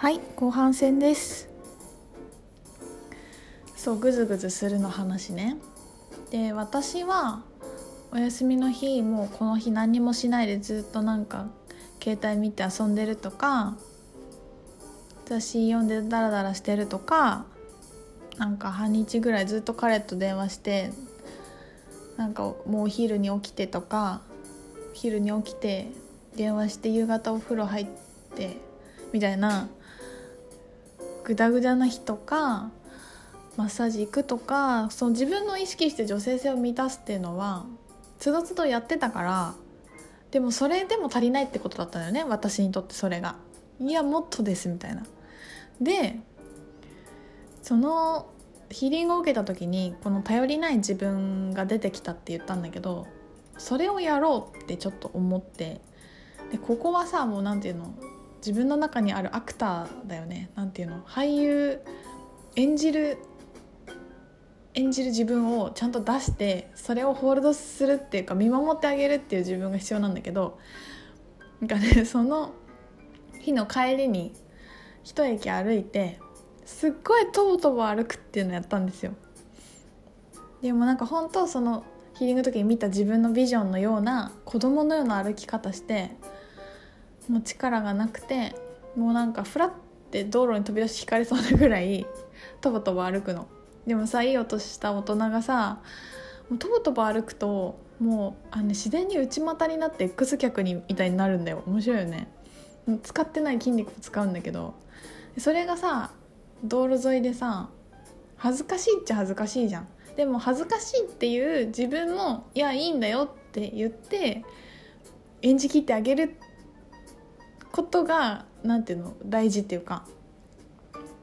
はい後半戦です。そうグズグズするの話ね。で私はお休みの日もうこの日何もしないでずっとなんか携帯見て遊んでるとか雑誌読んでダラダラしてるとかなんか半日ぐらいずっと彼と電話してなんかもうお昼に起きてとか昼に起きて電話して夕方お風呂入ってみたいなグダグダな日とかマッサージ行くとかその自分の意識して女性性を満たすっていうのはつどつどやってたからでもそれでも足りないってことだったのよね私にとってそれが。いやもっとですみたいな。でそのヒーリングを受けた時にこの頼りない自分が出てきたって言ったんだけどそれをやろうってちょっと思ってでここはさもう何て言うの自分の中にあるアクターだよね。何て言うの？俳優演じる演じる自分をちゃんと出してそれをホールドするっていうか見守ってあげるっていう自分が必要なんだけどなんかね その日の帰りに一駅歩いてすっごいとぼとぼ歩くっていうのやったんですよ。でもなんか本当そのヒーリングの時に見た自分のビジョンのような子供のような歩き方してもう力がなくてもうなんかフラッて道路に飛び出し引かれそうなぐらいとぼとぼ歩くの。でもさいい音した大人がさもうとぼとぼ歩くともうあの自然に内股になって X 脚にみたいになるんだよ。面白いよね。使ってない筋肉を使うんだけど。それがさ道路沿いでさ恥ずかしいっちゃ恥ずかしいじゃん。でも恥ずかしいっていう自分もいやいいんだよって言って演じきってあげることが何ていうの大事っていうか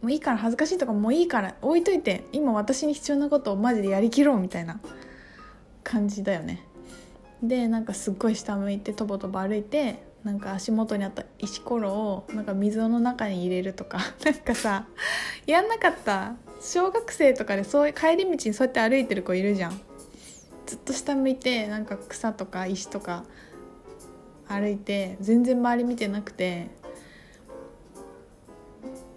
もういいから恥ずかしいとかもういいから置いといて今私に必要なことをマジでやりきろうみたいな感じだよね。でなんかすっごい下向いてとぼとぼ歩いてなんか足元にあった石ころをなんか水の中に入れるとか なんかさやんなかった小学生とかでそういう帰り道にそうやって歩いてる子いるじゃん。ずっと下向いてなんか草とか石とか歩いて全然周り見てなくて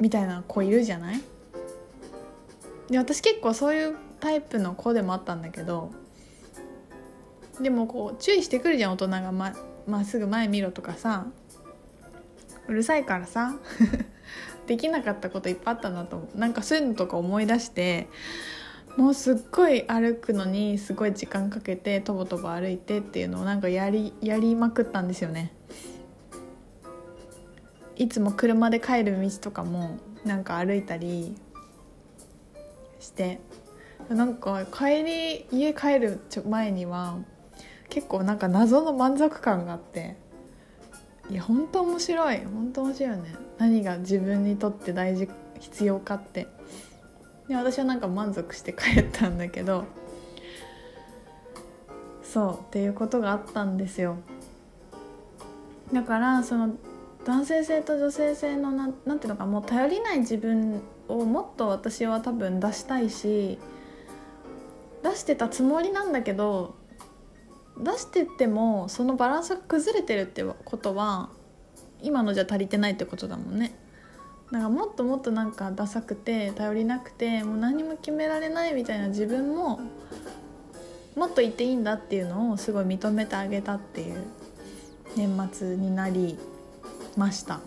みたいな子いるじゃない？で私結構そういうタイプの子でもあったんだけどでもこう注意してくるじゃん大人が。ままっすぐ前見ろとかさうるさいからさ できなかったこといっぱいあったなと思う。なんかそういうのとか思い出してもうすっごい歩くのにすごい時間かけてとぼとぼ歩いてっていうのをなんかやりやりまくったんですよね。いつも車で帰る道とかもなんか歩いたりして。なんか帰り家帰る前には結構なんか謎の満足感があって。いや本当面白い。本当面白いよね。何が自分にとって大事必要かって。で私はなんか満足して帰ったんだけどそうっていうことがあったんですよ。だからその男性性と女性性のなんなんていうのかもう頼りない自分をもっと私は多分出したいし出してたつもりなんだけど出してってもそのバランスが崩れてるってことは今のじゃ足りてないってことだもんね。だかもっともっとなんかダサくて頼りなくてもう何も決められないみたいな自分ももっといていいんだっていうのをすごい認めてあげたっていう年末になりました。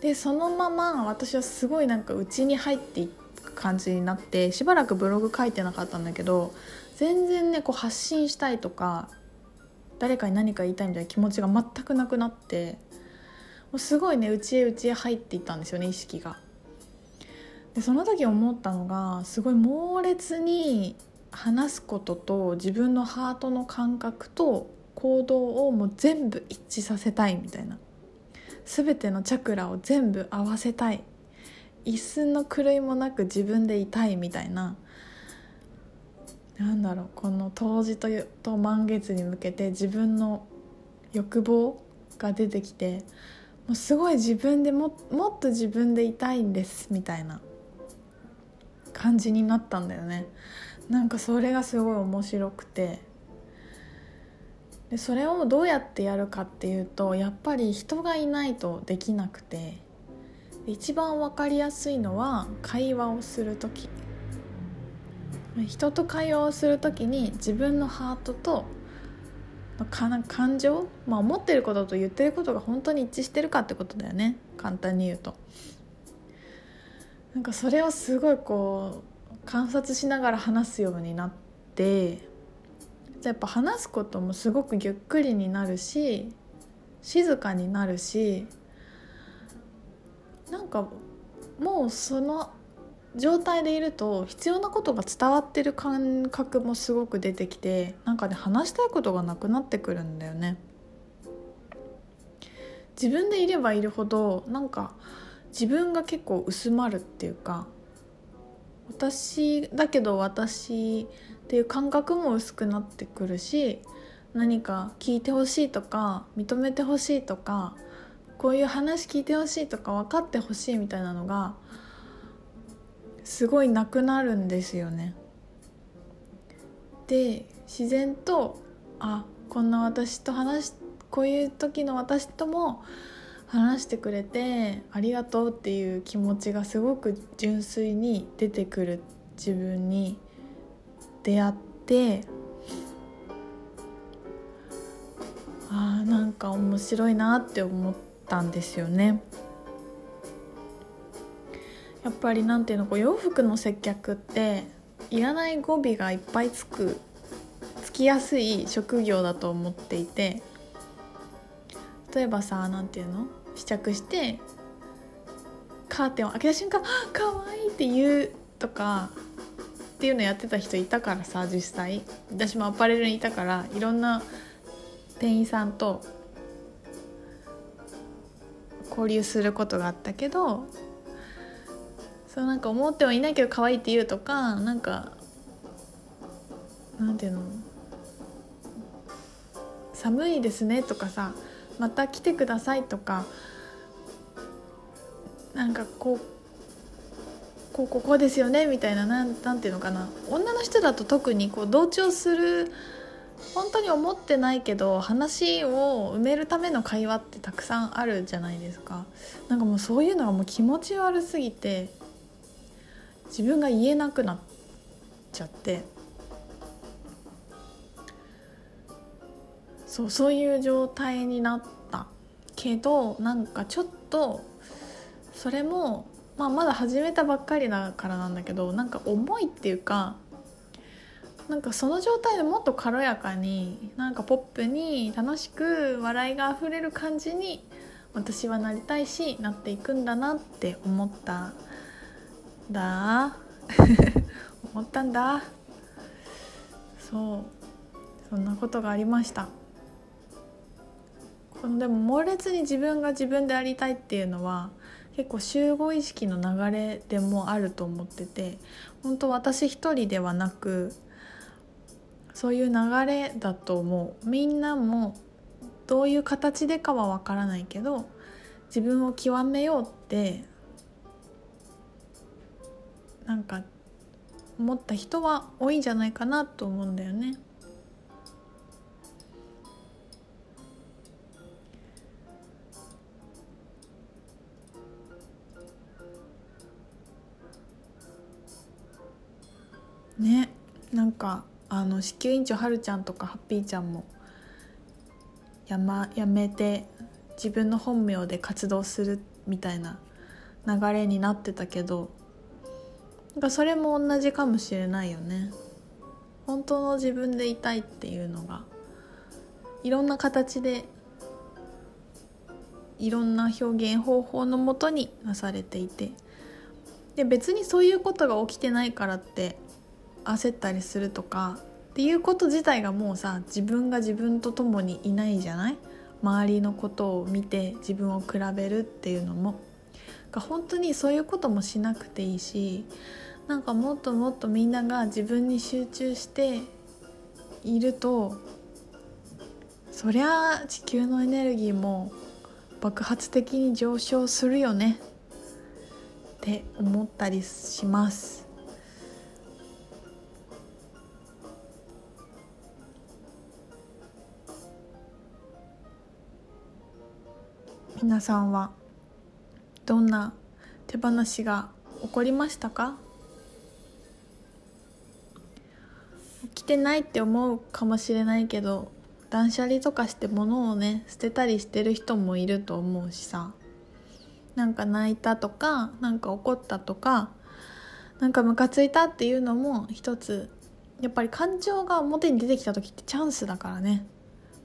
でそのまま私はすごいなんか内に入っていく感じになってしばらくブログ書いてなかったんだけど全然ねこう発信したいとか誰かに何か言いたいみたいな気持ちが全くなくなってうすごいね内へ内へ入っていったんですよね意識が。でその時思ったのがすごい猛烈に話すことと自分のハートの感覚と行動をもう全部一致させたいみたいな。全てのチャクラを全部合わせたい。一寸の狂いもなく自分でいたいみたいな。なんだろうこの冬至とと満月に向けて自分の欲望が出てきてもうすごい自分でももっと自分でいたいんですみたいな感じになったんだよね。なんかそれがすごい面白くて。でそれをどうやってやるかっていうとやっぱり人がいないとできなくて。一番分かりやすいのは会話をする時。人と会話をする時に自分のハートと感情、まあ、思ってることと言ってることが本当に一致してるかってことだよね。簡単に言うと。なんかそれをすごいこう観察しながら話すようになってやっぱ話すこともすごくゆっくりになるし静かになるしなんかもうその状態でいると必要なことが伝わってる感覚もすごく出てきてなんかね話したいことがなくなってくるんだよね。自分でいればいるほどなんか自分が結構薄まるっていうか私だけど私っていう感覚も薄くなってくるし何か聞いてほしいとか認めてほしいとかこういう話聞いてほしいとか分かってほしいみたいなのがすごいなくなるんですよね。で自然とあこんな私と話こういう時の私とも話してくれてありがとうっていう気持ちがすごく純粋に出てくる自分に出会ってあーなんか面白いなって思。ったんですよねやっぱりなんていうのこう洋服の接客っていらない語尾がいっぱいつくつきやすい職業だと思っていて例えばさ何ていうの？試着してカーテンを開けた瞬間「あかわいい!」って言うとかっていうのやってた人いたからさ実際私もアパレルにいたからいろんな店員さんと交流することがあったけどそうなんか思ってはいないけど可愛いって言うとかなんかなんていうの？寒いですねとかさまた来てくださいとかなんかこうこうここですよねみたいななんなんていうのかな？女の人だと特にこう同調する本当に思ってないけど話を埋めるための会話ってたくさんあるじゃないですか。なんかもうそういうのがもう気持ち悪すぎて自分が言えなくなっちゃって。そうそういう状態になったけどなんかちょっとそれも、まあ、まだ始めたばっかりだからなんだけどなんか重いっていうかなんかその状態でもっと軽やかになんかポップに楽しく笑いがあふれる感じに私はなりたいしなっていくんだなって思っただ。思ったんだ。そう。そんなことがありました。このでも猛烈に自分が自分でありたいっていうのは結構集合意識の流れでもあると思ってて本当私一人ではなくそういう流れだと思う。みんなもどういう形でかはわからないけど自分を極めようってなんか思った人は多いんじゃないかなと思うんだよね。ねなんかあの子宮院長はるちゃんとかハッピーちゃんもや,、ま、やめて自分の本名で活動するみたいな流れになってたけどなんかそれも同じかもしれないよね。本当の自分でいたいっていうのがいろんな形でいろんな表現方法のもとになされていてで別にそういうことが起きてないからって焦ったりするとかっていうこと自体がもうさ自分が自分と共にいないじゃない？周りのことを見て自分を比べるっていうのも本当にそういうこともしなくていいしなんかもっともっとみんなが自分に集中しているとそりゃあ地球のエネルギーも爆発的に上昇するよねって思ったりします。皆さんはどんな手放しが起こりましたか？起きてないって思うかもしれないけど断捨離とかして物をね捨てたりしてる人もいると思うしさ。なんか泣いたとかなんか怒ったとかなんかムカついたっていうのも一つやっぱり感情が表に出てきた時ってチャンスだからね。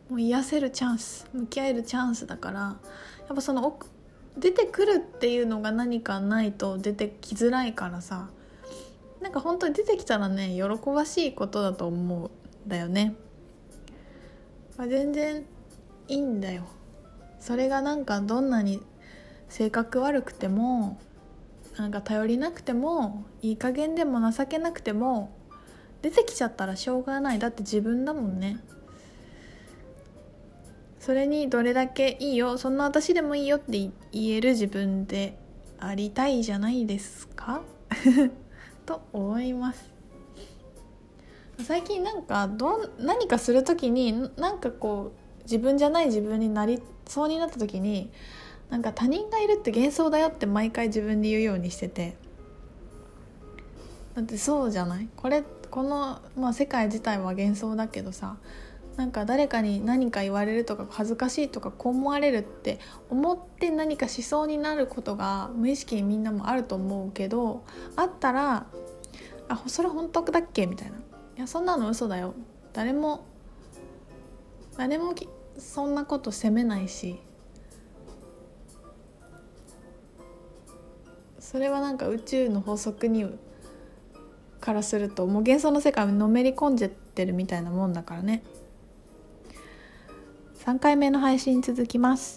もう癒せるチャンス向き合えるチャンスだからやっぱその出てくるっていうのが何かないと出てきづらいからさなんか本当に出てきたらね喜ばしいことだと思うんだよね、まあ、全然いいんだよ。それがなんかどんなに性格悪くてもなんか頼りなくてもいい加減でも情けなくても出てきちゃったらしょうがない。だって自分だもんね。それにどれだけいいよそんな私でもいいよって言える自分でありたいじゃないですか？と思います。最近なんかどん何かする時になんかこう自分じゃない自分になりそうになった時になんか他人がいるって幻想だよって毎回自分で言うようにしてて。だってそうじゃない？これこの、まあ、世界自体は幻想だけどさなんか誰かに何か言われるとか恥ずかしいとかこう思われるって思って何かしそうになることが無意識にみんなもあると思うけどあったら「あそれ本当だっけ?」みたいな「いやそんなの嘘だよ」誰も誰もそんなこと責めないし。それはなんか宇宙の法則にからするともう幻想の世界にのめり込んじゃってるみたいなもんだからね。3回目の配信続きます。